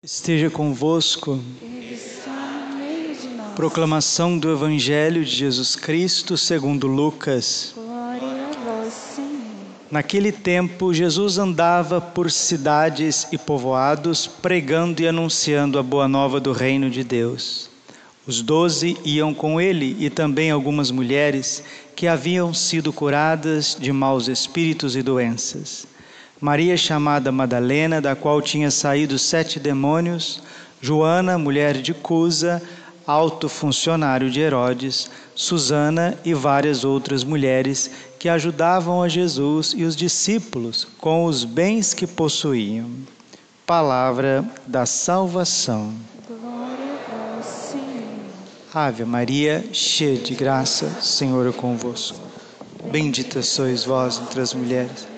esteja convosco. Ele está no meio de nós. Proclamação do Evangelho de Jesus Cristo segundo Lucas. Glória a vós, Senhor. Naquele tempo, Jesus andava por cidades e povoados, pregando e anunciando a boa nova do reino de Deus. Os doze iam com ele e também algumas mulheres que haviam sido curadas de maus espíritos e doenças. Maria, chamada Madalena, da qual tinha saído sete demônios, Joana, mulher de Cusa, alto funcionário de Herodes, Susana e várias outras mulheres que ajudavam a Jesus e os discípulos com os bens que possuíam. Palavra da salvação. Glória a vós, Senhor. Ave Maria, cheia de graça, Senhor é convosco. Bendita sois vós entre as mulheres.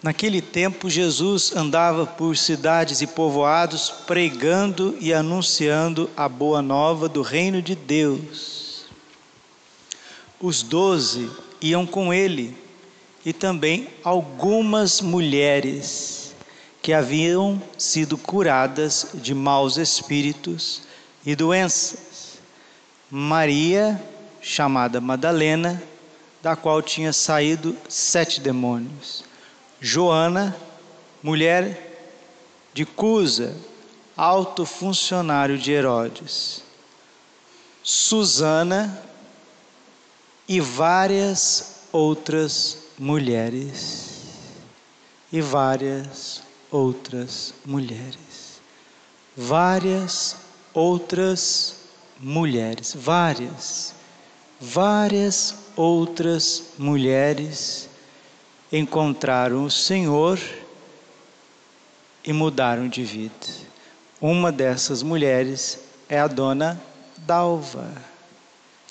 Naquele tempo, Jesus andava por cidades e povoados, pregando e anunciando a boa nova do reino de Deus. Os doze iam com ele, e também algumas mulheres que haviam sido curadas de maus espíritos e doenças. Maria, chamada Madalena, da qual tinha saído sete demônios. Joana, mulher de Cusa, alto funcionário de Herodes. Susana e várias outras mulheres. E várias outras mulheres. Várias outras mulheres. Várias. Várias outras mulheres encontraram o Senhor e mudaram de vida. Uma dessas mulheres é a dona Dalva,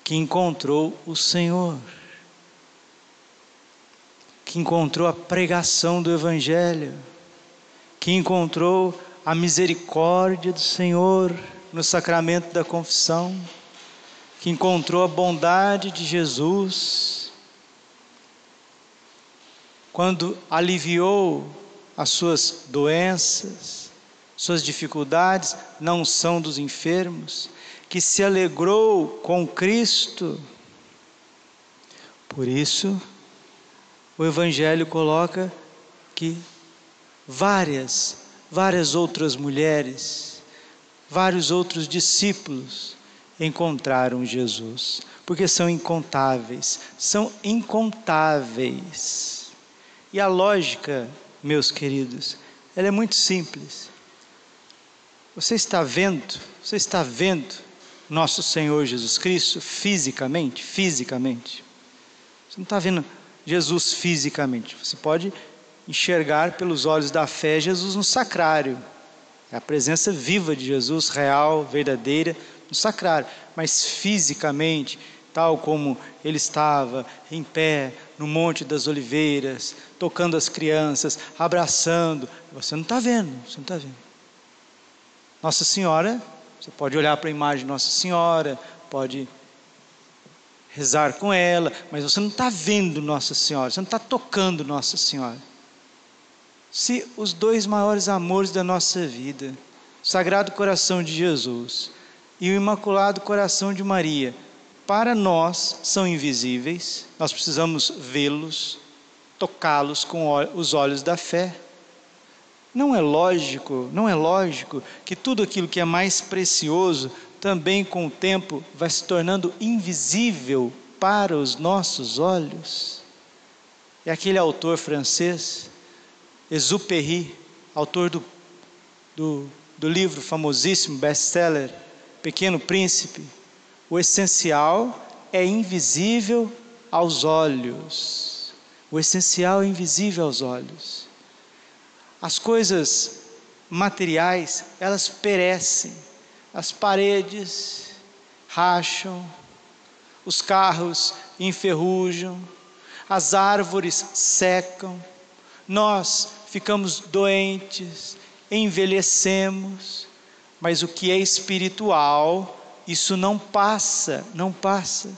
que encontrou o Senhor, que encontrou a pregação do Evangelho, que encontrou a misericórdia do Senhor no sacramento da confissão, que encontrou a bondade de Jesus quando aliviou as suas doenças, suas dificuldades, não são dos enfermos, que se alegrou com Cristo. Por isso, o Evangelho coloca que várias, várias outras mulheres, vários outros discípulos encontraram Jesus, porque são incontáveis, são incontáveis. E a lógica, meus queridos, ela é muito simples. Você está vendo, você está vendo nosso Senhor Jesus Cristo fisicamente? Fisicamente. Você não está vendo Jesus fisicamente. Você pode enxergar pelos olhos da fé Jesus no sacrário. É a presença viva de Jesus, real, verdadeira, no sacrário. Mas fisicamente, tal como ele estava em pé no Monte das Oliveiras, tocando as crianças, abraçando, você não está vendo, você não está vendo. Nossa Senhora, você pode olhar para a imagem de Nossa Senhora, pode rezar com ela, mas você não está vendo Nossa Senhora, você não está tocando Nossa Senhora. Se os dois maiores amores da nossa vida, Sagrado Coração de Jesus e o Imaculado Coração de Maria, para nós são invisíveis, nós precisamos vê-los, tocá-los com os olhos da fé. Não é lógico, não é lógico que tudo aquilo que é mais precioso também com o tempo vai se tornando invisível para os nossos olhos. É aquele autor francês, Exupéry, autor do, do, do livro famosíssimo, best-seller, Pequeno Príncipe. O essencial é invisível aos olhos. O essencial é invisível aos olhos. As coisas materiais, elas perecem. As paredes racham, os carros enferrujam, as árvores secam, nós ficamos doentes, envelhecemos, mas o que é espiritual, isso não passa, não passa.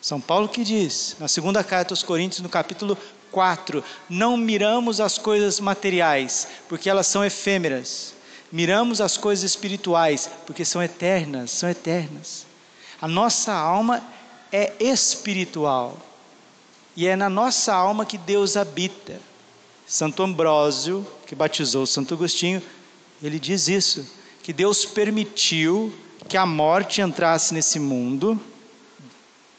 São Paulo que diz, na segunda carta aos Coríntios, no capítulo 4, não miramos as coisas materiais, porque elas são efêmeras. Miramos as coisas espirituais, porque são eternas, são eternas. A nossa alma é espiritual. E é na nossa alma que Deus habita. Santo Ambrósio, que batizou Santo Agostinho, ele diz isso, que Deus permitiu que a morte entrasse nesse mundo,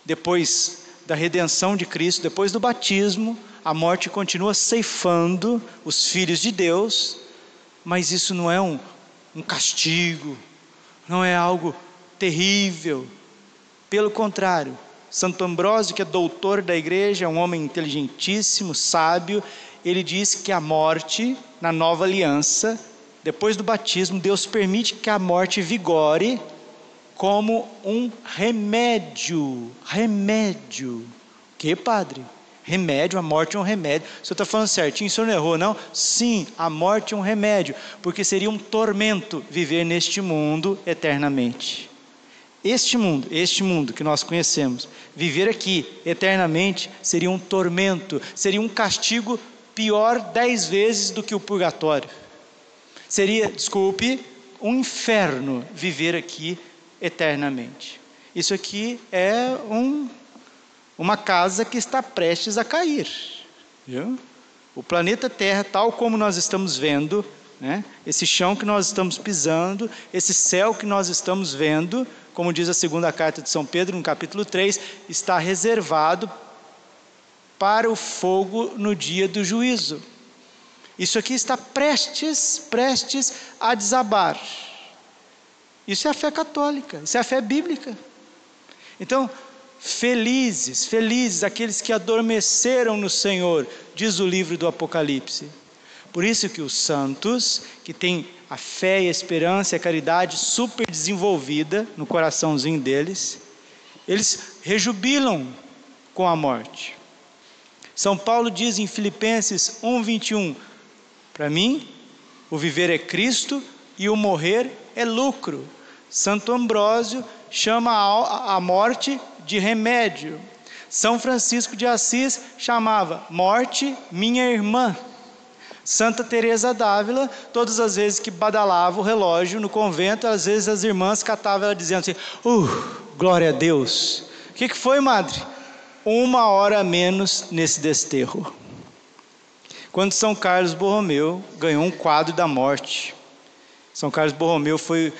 depois da redenção de Cristo, depois do batismo, a morte continua ceifando os filhos de Deus, mas isso não é um, um castigo, não é algo terrível, pelo contrário, Santo Ambrósio, que é doutor da igreja, é um homem inteligentíssimo, sábio, ele diz que a morte, na nova aliança, depois do batismo, Deus permite que a morte vigore como um remédio. Remédio. Que, padre? Remédio, a morte é um remédio. O senhor está falando certinho, o senhor não errou, não? Sim, a morte é um remédio, porque seria um tormento viver neste mundo eternamente. Este mundo, este mundo que nós conhecemos, viver aqui eternamente seria um tormento, seria um castigo pior dez vezes do que o purgatório. Seria, desculpe, um inferno viver aqui eternamente. Isso aqui é um, uma casa que está prestes a cair. Viu? O planeta Terra, tal como nós estamos vendo, né? esse chão que nós estamos pisando, esse céu que nós estamos vendo, como diz a segunda carta de São Pedro, no capítulo 3, está reservado para o fogo no dia do juízo. Isso aqui está prestes, prestes a desabar. Isso é a fé católica, isso é a fé bíblica. Então, felizes, felizes aqueles que adormeceram no Senhor, diz o livro do Apocalipse. Por isso que os santos, que têm a fé a esperança e a caridade super desenvolvida no coraçãozinho deles, eles rejubilam com a morte. São Paulo diz em Filipenses 1:21, para mim, o viver é Cristo e o morrer é lucro. Santo Ambrósio chama a morte de remédio. São Francisco de Assis chamava morte minha irmã. Santa Teresa d'Ávila, todas as vezes que badalava o relógio no convento, às vezes as irmãs catavam ela dizendo assim: "Uh, glória a Deus". O que, que foi, madre? Uma hora a menos nesse desterro. Quando São Carlos Borromeu ganhou um quadro da morte. São Carlos Borromeu foi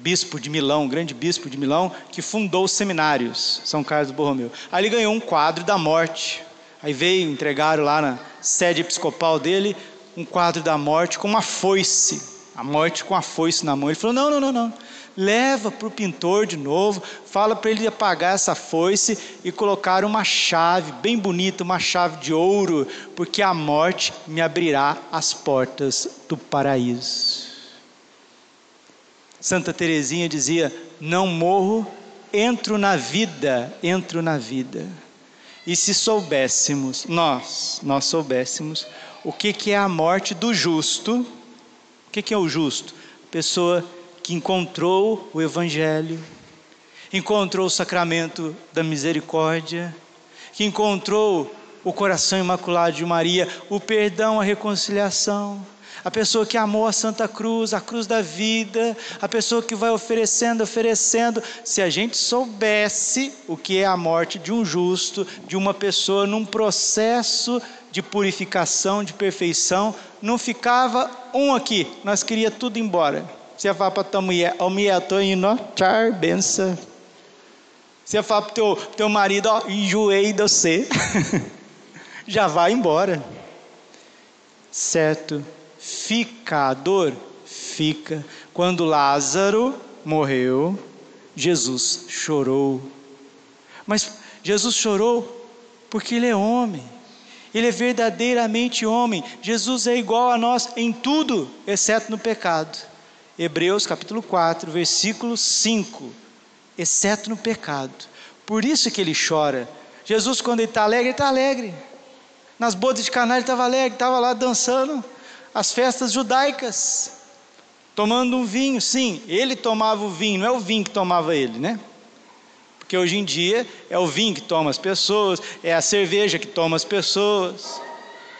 bispo de Milão, grande bispo de Milão, que fundou os seminários, São Carlos Borromeu. Aí ele ganhou um quadro da morte. Aí veio, entregaram lá na sede episcopal dele um quadro da morte com uma foice, a morte com a foice na mão. Ele falou: não, não, não, não. Leva para o pintor de novo, fala para ele apagar essa foice e colocar uma chave bem bonita, uma chave de ouro, porque a morte me abrirá as portas do paraíso. Santa Teresinha dizia: Não morro, entro na vida, entro na vida. E se soubéssemos, nós, nós soubéssemos o que, que é a morte do justo, o que, que é o justo? Pessoa que encontrou o Evangelho, encontrou o sacramento da misericórdia, que encontrou o coração imaculado de Maria, o perdão, a reconciliação, a pessoa que amou a Santa Cruz, a cruz da vida, a pessoa que vai oferecendo, oferecendo. Se a gente soubesse o que é a morte de um justo, de uma pessoa num processo de purificação, de perfeição, não ficava um aqui, nós queria tudo embora. Você fala para tua mulher, ó mulher, estou indo, tchau, benção. Você fala para teu, teu marido, ó, enjoei de você. Já vai embora. Certo? Fica a dor? Fica. Quando Lázaro morreu, Jesus chorou. Mas Jesus chorou porque ele é homem. Ele é verdadeiramente homem. Jesus é igual a nós em tudo, exceto no pecado. Hebreus capítulo 4, versículo 5. Exceto no pecado. Por isso que ele chora. Jesus, quando ele está alegre, ele está alegre. Nas bodas de Caná ele estava alegre, estava lá dançando as festas judaicas, tomando um vinho. Sim, ele tomava o vinho, não é o vinho que tomava ele, né? Porque hoje em dia é o vinho que toma as pessoas, é a cerveja que toma as pessoas,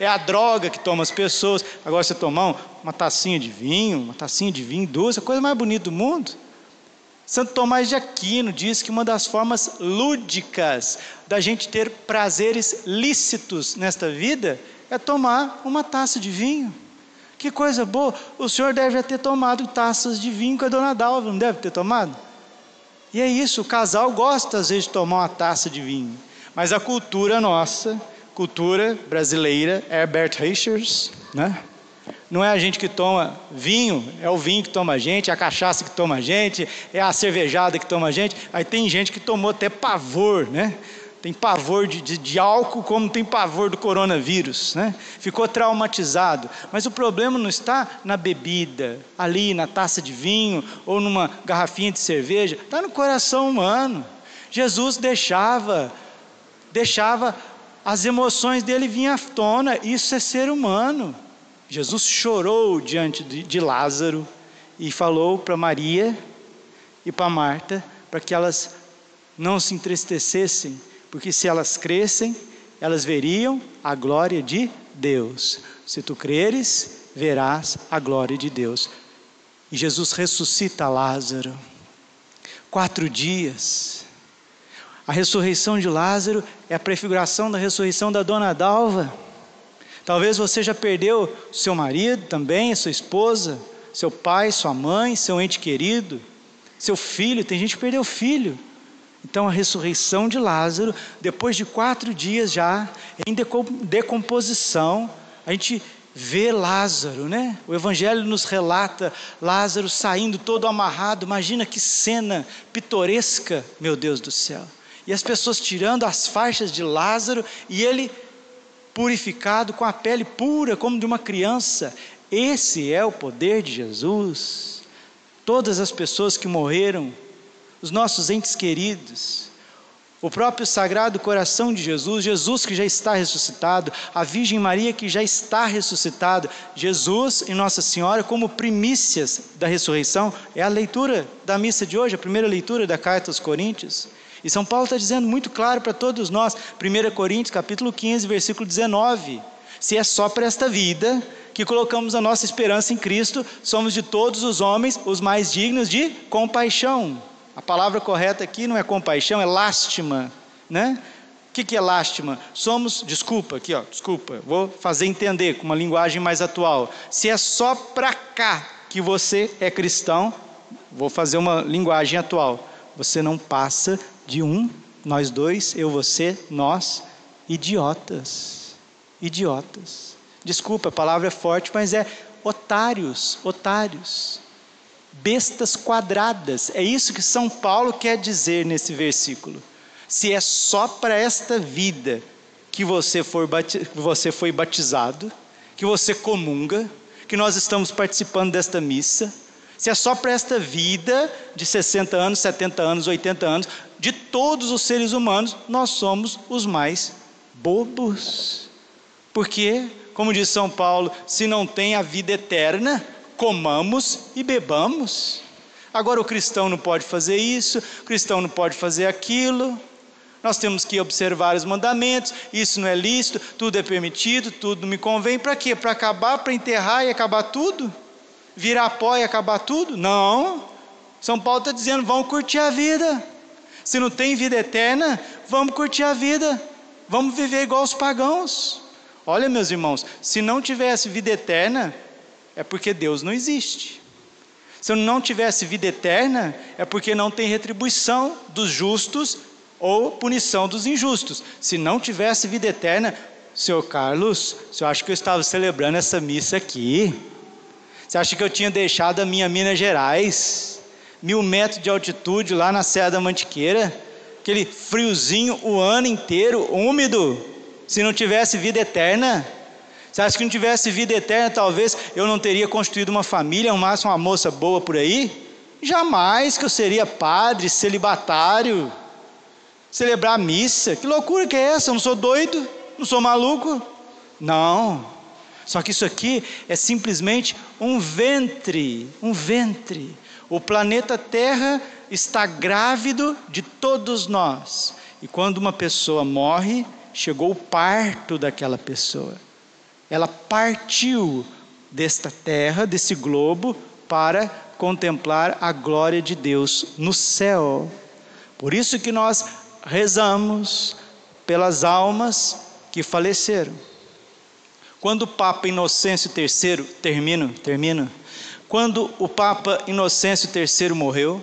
é a droga que toma as pessoas. Agora você tomar uma tacinha de vinho, uma tacinha de vinho doce, a coisa mais bonita do mundo. Santo Tomás de Aquino diz que uma das formas lúdicas da gente ter prazeres lícitos nesta vida é tomar uma taça de vinho. Que coisa boa! O senhor deve ter tomado taças de vinho com a dona Dalva, não deve ter tomado? E é isso, o casal gosta às vezes de tomar uma taça de vinho. Mas a cultura nossa, cultura brasileira, Herbert Richards, né? Não é a gente que toma vinho, é o vinho que toma a gente, é a cachaça que toma a gente, é a cervejada que toma a gente. Aí tem gente que tomou até pavor, né? Tem pavor de, de, de, álcool, como tem pavor do coronavírus, né? Ficou traumatizado. Mas o problema não está na bebida, ali na taça de vinho ou numa garrafinha de cerveja, está no coração humano. Jesus deixava, deixava as emoções dele vir à tona. Isso é ser humano. Jesus chorou diante de, de Lázaro e falou para Maria e para Marta para que elas não se entristecessem, porque se elas crescem, elas veriam a glória de Deus. Se tu creres, verás a glória de Deus. E Jesus ressuscita Lázaro. Quatro dias. A ressurreição de Lázaro é a prefiguração da ressurreição da dona Dalva. Talvez você já perdeu seu marido também, sua esposa, seu pai, sua mãe, seu ente querido, seu filho. Tem gente que perdeu o filho. Então a ressurreição de Lázaro, depois de quatro dias já, em decomposição, a gente vê Lázaro, né? O Evangelho nos relata Lázaro saindo todo amarrado. Imagina que cena pitoresca, meu Deus do céu. E as pessoas tirando as faixas de Lázaro e ele purificado com a pele pura, como de uma criança. Esse é o poder de Jesus. Todas as pessoas que morreram, os nossos entes queridos, o próprio Sagrado Coração de Jesus, Jesus que já está ressuscitado, a Virgem Maria que já está ressuscitado, Jesus e Nossa Senhora como primícias da ressurreição, é a leitura da missa de hoje, a primeira leitura da carta aos Coríntios. E São Paulo está dizendo muito claro para todos nós, 1 Coríntios capítulo 15, versículo 19. Se é só para esta vida que colocamos a nossa esperança em Cristo, somos de todos os homens os mais dignos de compaixão. A palavra correta aqui não é compaixão, é lástima, né? O que, que é lástima? Somos, desculpa, aqui ó, desculpa, vou fazer entender com uma linguagem mais atual. Se é só para cá que você é cristão, vou fazer uma linguagem atual. Você não passa de um, nós dois, eu, você, nós, idiotas. Idiotas. Desculpa, a palavra é forte, mas é otários, otários. Bestas quadradas. É isso que São Paulo quer dizer nesse versículo. Se é só para esta vida que você, for você foi batizado, que você comunga, que nós estamos participando desta missa, se é só para esta vida de 60 anos, 70 anos, 80 anos, de todos os seres humanos, nós somos os mais bobos. Porque, como diz São Paulo, se não tem a vida eterna, comamos e bebamos. Agora o cristão não pode fazer isso, o cristão não pode fazer aquilo. Nós temos que observar os mandamentos, isso não é lícito, tudo é permitido, tudo me convém. Para quê? Para acabar, para enterrar e acabar tudo? virar pó e acabar tudo? Não. São Paulo está dizendo: vamos curtir a vida. Se não tem vida eterna, vamos curtir a vida. Vamos viver igual os pagãos. Olha, meus irmãos, se não tivesse vida eterna, é porque Deus não existe. Se não tivesse vida eterna, é porque não tem retribuição dos justos ou punição dos injustos. Se não tivesse vida eterna, senhor Carlos, senhor acha que eu estava celebrando essa missa aqui? Você acha que eu tinha deixado a minha Minas Gerais, mil metros de altitude lá na Serra da Mantiqueira, aquele friozinho o ano inteiro, úmido? Se não tivesse vida eterna, você acha que não tivesse vida eterna, talvez eu não teria construído uma família, arrumasse uma moça boa por aí? Jamais que eu seria padre, celibatário, celebrar missa. Que loucura que é essa? Eu não sou doido? Não sou maluco? Não. Só que isso aqui é simplesmente um ventre, um ventre. O planeta Terra está grávido de todos nós. E quando uma pessoa morre, chegou o parto daquela pessoa. Ela partiu desta terra, desse globo, para contemplar a glória de Deus no céu. Por isso que nós rezamos pelas almas que faleceram. Quando o Papa Inocêncio III, termino, termino. Quando o Papa Inocêncio III morreu,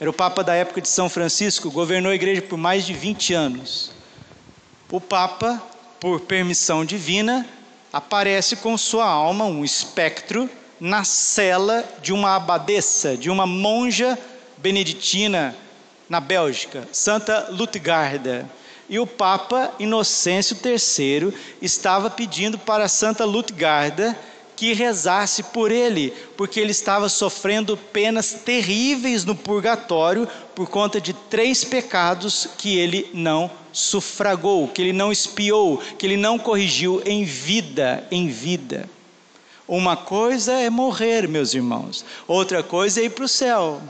era o Papa da época de São Francisco, governou a igreja por mais de 20 anos. O Papa, por permissão divina, aparece com sua alma, um espectro, na cela de uma abadesa, de uma monja beneditina na Bélgica, Santa Lutgarda. E o Papa Inocêncio III estava pedindo para Santa Lutgarda que rezasse por ele, porque ele estava sofrendo penas terríveis no purgatório por conta de três pecados que ele não sufragou, que ele não espiou, que ele não corrigiu em vida, em vida. Uma coisa é morrer, meus irmãos, outra coisa é ir para o céu.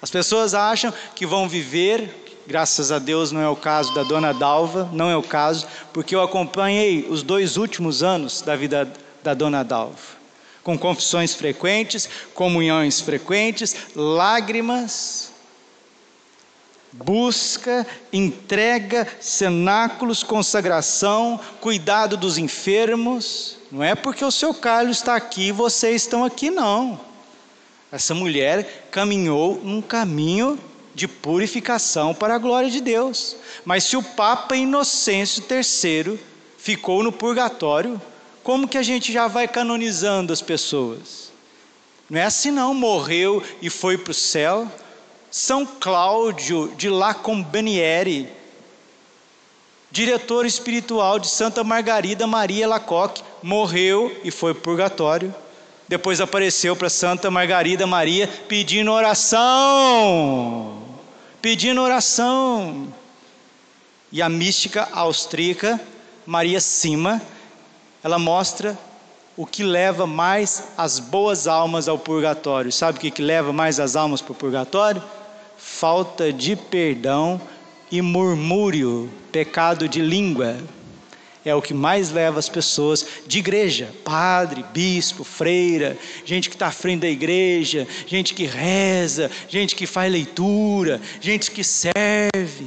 As pessoas acham que vão viver, graças a Deus não é o caso da dona Dalva, não é o caso, porque eu acompanhei os dois últimos anos da vida da dona Dalva, com confissões frequentes, comunhões frequentes, lágrimas, busca, entrega, cenáculos, consagração, cuidado dos enfermos. Não é porque o seu Carlos está aqui e vocês estão aqui, não. Essa mulher caminhou num caminho de purificação para a glória de Deus. Mas se o Papa Inocêncio III ficou no purgatório, como que a gente já vai canonizando as pessoas? Não é assim não, morreu e foi para o céu. São Cláudio de Lacombeniere, diretor espiritual de Santa Margarida Maria Lacoque, morreu e foi purgatório. Depois apareceu para Santa Margarida Maria pedindo oração. Pedindo oração. E a mística austríaca Maria Sima ela mostra o que leva mais as boas almas ao purgatório. Sabe o que, que leva mais as almas para o purgatório? Falta de perdão e murmúrio, pecado de língua. É o que mais leva as pessoas de igreja, padre, bispo, freira, gente que está à frente da igreja, gente que reza, gente que faz leitura, gente que serve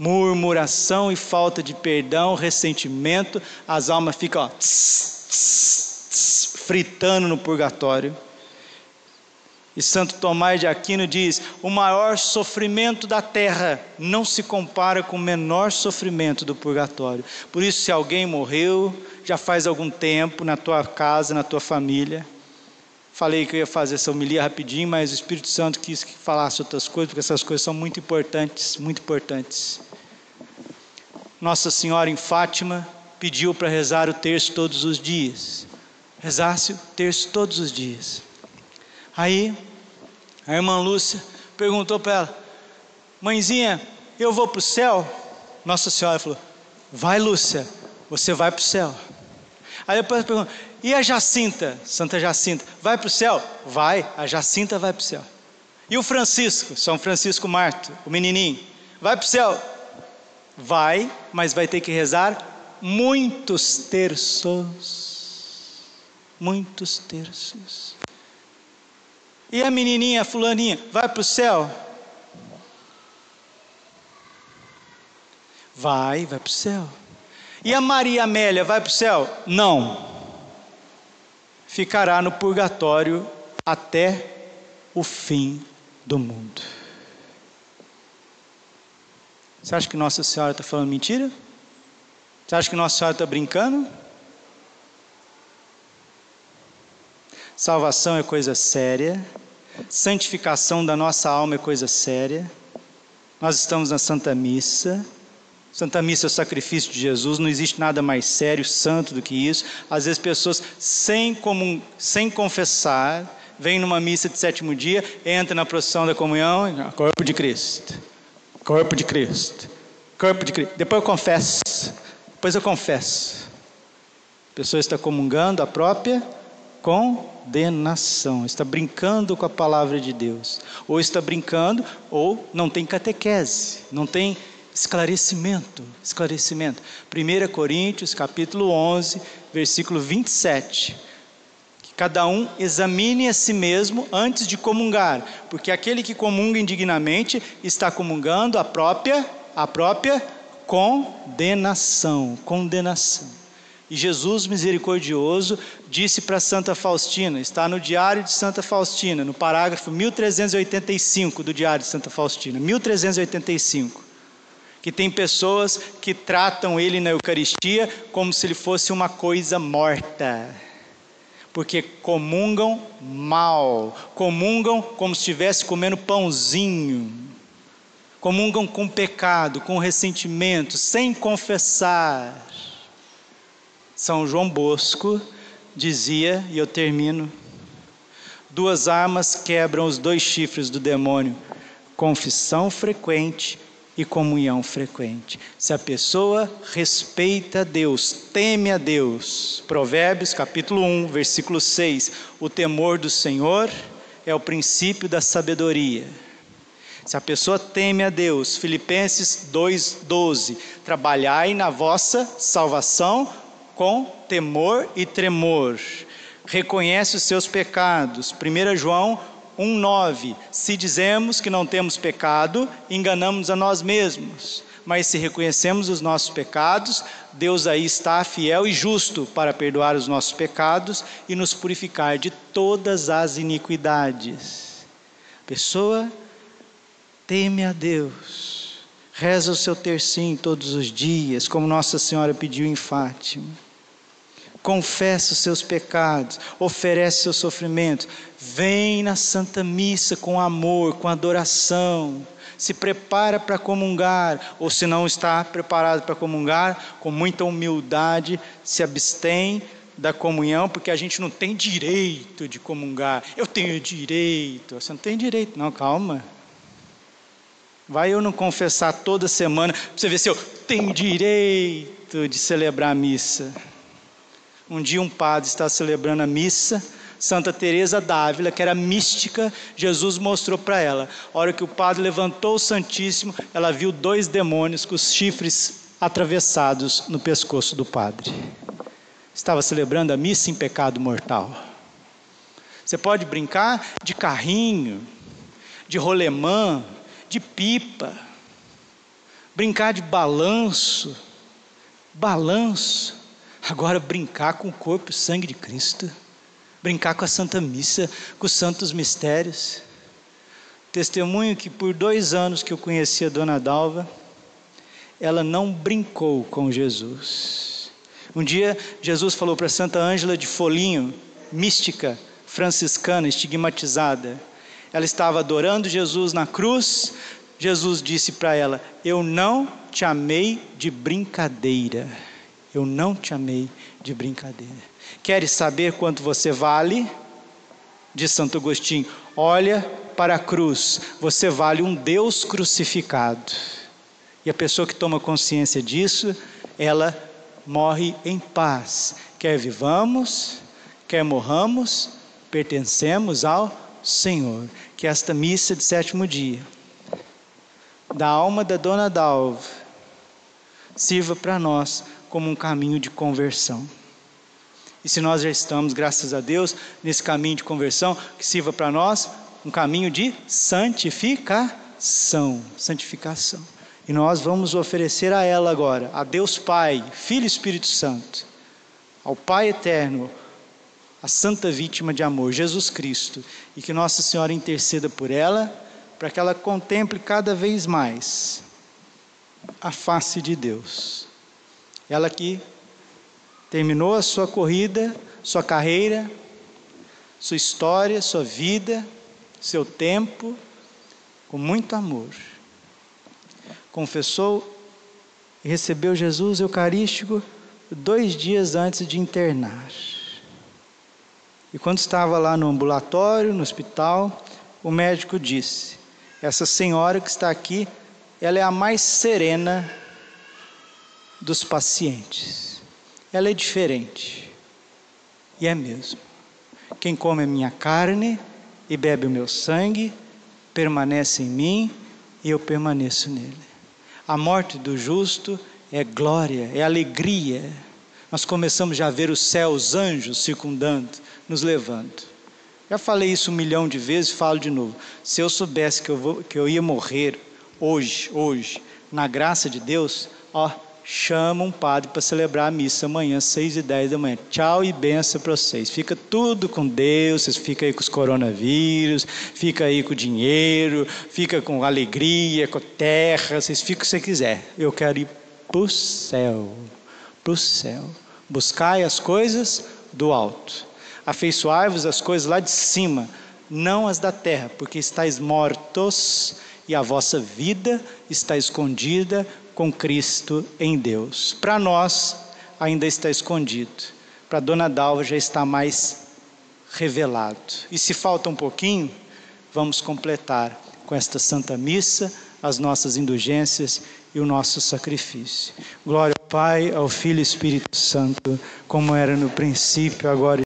murmuração e falta de perdão, ressentimento, as almas ficam ó, tss, tss, fritando no purgatório. E Santo Tomás de Aquino diz: o maior sofrimento da terra não se compara com o menor sofrimento do purgatório. Por isso, se alguém morreu, já faz algum tempo na tua casa, na tua família, falei que eu ia fazer essa homilia rapidinho, mas o Espírito Santo quis que falasse outras coisas, porque essas coisas são muito importantes, muito importantes. Nossa Senhora em Fátima pediu para rezar o terço todos os dias. Rezasse o terço todos os dias. Aí, a irmã Lúcia perguntou para ela: Mãezinha, eu vou para o céu? Nossa Senhora falou: Vai, Lúcia, você vai para o céu. Aí depois perguntou: E a Jacinta, Santa Jacinta, vai para o céu? Vai, a Jacinta vai para o céu. E o Francisco, São Francisco Marto, o menininho, vai para o céu? Vai, mas vai ter que rezar muitos terços. Muitos terços. E a menininha, a fulaninha, vai para o céu? Vai, vai para o céu. E a Maria Amélia vai para o céu? Não. Ficará no purgatório até o fim do mundo. Você acha que Nossa Senhora está falando mentira? Você acha que Nossa Senhora está brincando? Salvação é coisa séria, santificação da nossa alma é coisa séria. Nós estamos na Santa Missa, Santa Missa é o sacrifício de Jesus, não existe nada mais sério, santo do que isso. Às vezes pessoas sem, comum, sem confessar, vêm numa missa de sétimo dia, entra na procissão da comunhão, corpo de Cristo, corpo de Cristo, corpo de Cristo. Depois eu confesso, depois eu confesso. A pessoa está comungando a própria condenação, está brincando com a palavra de Deus, ou está brincando, ou não tem catequese, não tem esclarecimento, esclarecimento. 1 Coríntios, capítulo 11, versículo 27. Que cada um examine a si mesmo antes de comungar, porque aquele que comunga indignamente está comungando a própria a própria condenação, condenação. E Jesus misericordioso disse para Santa Faustina, está no Diário de Santa Faustina, no parágrafo 1385 do Diário de Santa Faustina, 1385 que tem pessoas que tratam ele na Eucaristia como se ele fosse uma coisa morta, porque comungam mal, comungam como se estivesse comendo pãozinho, comungam com pecado, com ressentimento, sem confessar. São João Bosco dizia, e eu termino: duas armas quebram os dois chifres do demônio: confissão frequente e comunhão frequente. Se a pessoa respeita Deus, teme a Deus. Provérbios capítulo 1, versículo 6. O temor do Senhor é o princípio da sabedoria. Se a pessoa teme a Deus, Filipenses 2:12, trabalhai na vossa salvação com temor e tremor. Reconhece os seus pecados. 1 João 1,9: Se dizemos que não temos pecado, enganamos a nós mesmos. Mas se reconhecemos os nossos pecados, Deus aí está fiel e justo para perdoar os nossos pecados e nos purificar de todas as iniquidades. Pessoa teme a Deus, reza o seu tercinho todos os dias, como Nossa Senhora pediu em Fátima confessa os seus pecados, oferece seu sofrimento, vem na Santa Missa com amor, com adoração, se prepara para comungar, ou se não está preparado para comungar, com muita humildade, se abstém da comunhão, porque a gente não tem direito de comungar. Eu tenho direito. Você não tem direito, não, calma. Vai eu não confessar toda semana, para você ver se eu tenho direito de celebrar a missa. Um dia um padre está celebrando a missa, Santa Teresa d'Ávila, que era mística, Jesus mostrou para ela. A hora que o padre levantou o Santíssimo, ela viu dois demônios com os chifres atravessados no pescoço do padre. Estava celebrando a missa em pecado mortal. Você pode brincar de carrinho, de rolemã, de pipa, brincar de balanço, balanço. Agora, brincar com o corpo e o sangue de Cristo, brincar com a Santa Missa, com os santos mistérios. Testemunho que por dois anos que eu conhecia a Dona Dalva, ela não brincou com Jesus. Um dia, Jesus falou para Santa Ângela de Folinho, mística, franciscana, estigmatizada. Ela estava adorando Jesus na cruz. Jesus disse para ela: Eu não te amei de brincadeira. Eu não te amei de brincadeira. Queres saber quanto você vale? Diz Santo Agostinho: olha para a cruz, você vale um Deus crucificado. E a pessoa que toma consciência disso, ela morre em paz. Quer vivamos, quer morramos, pertencemos ao Senhor. Que esta missa de sétimo dia, da alma da Dona Dalva, sirva para nós como um caminho de conversão. E se nós já estamos, graças a Deus, nesse caminho de conversão, que sirva para nós um caminho de santificação, santificação. E nós vamos oferecer a ela agora, a Deus Pai, Filho e Espírito Santo, ao Pai eterno, a santa vítima de amor, Jesus Cristo, e que Nossa Senhora interceda por ela, para que ela contemple cada vez mais a face de Deus. Ela que terminou a sua corrida, sua carreira, sua história, sua vida, seu tempo, com muito amor. Confessou e recebeu Jesus Eucarístico dois dias antes de internar. E quando estava lá no ambulatório, no hospital, o médico disse: Essa senhora que está aqui, ela é a mais serena dos pacientes. Ela é diferente. E é mesmo. Quem come a minha carne e bebe o meu sangue, permanece em mim e eu permaneço nele. A morte do justo é glória, é alegria. Nós começamos já a ver o céu, os anjos circundando, nos levando. Já falei isso um milhão de vezes, falo de novo. Se eu soubesse que eu, vou, que eu ia morrer hoje, hoje, na graça de Deus, ó, chama um padre para celebrar a missa amanhã, seis e dez da manhã. Tchau e benção para vocês. Fica tudo com Deus, vocês ficam aí com os coronavírus, fica aí com o dinheiro, fica com alegria, com terra, vocês ficam o que você quiser. Eu quero ir para o céu, para o céu. Buscai as coisas do alto. Afeiçoai-vos as coisas lá de cima, não as da terra, porque estáis mortos e a vossa vida está escondida com Cristo em Deus. Para nós, ainda está escondido. Para Dona Dalva já está mais revelado. E se falta um pouquinho, vamos completar com esta Santa Missa as nossas indulgências e o nosso sacrifício. Glória ao Pai, ao Filho e Espírito Santo, como era no princípio, agora e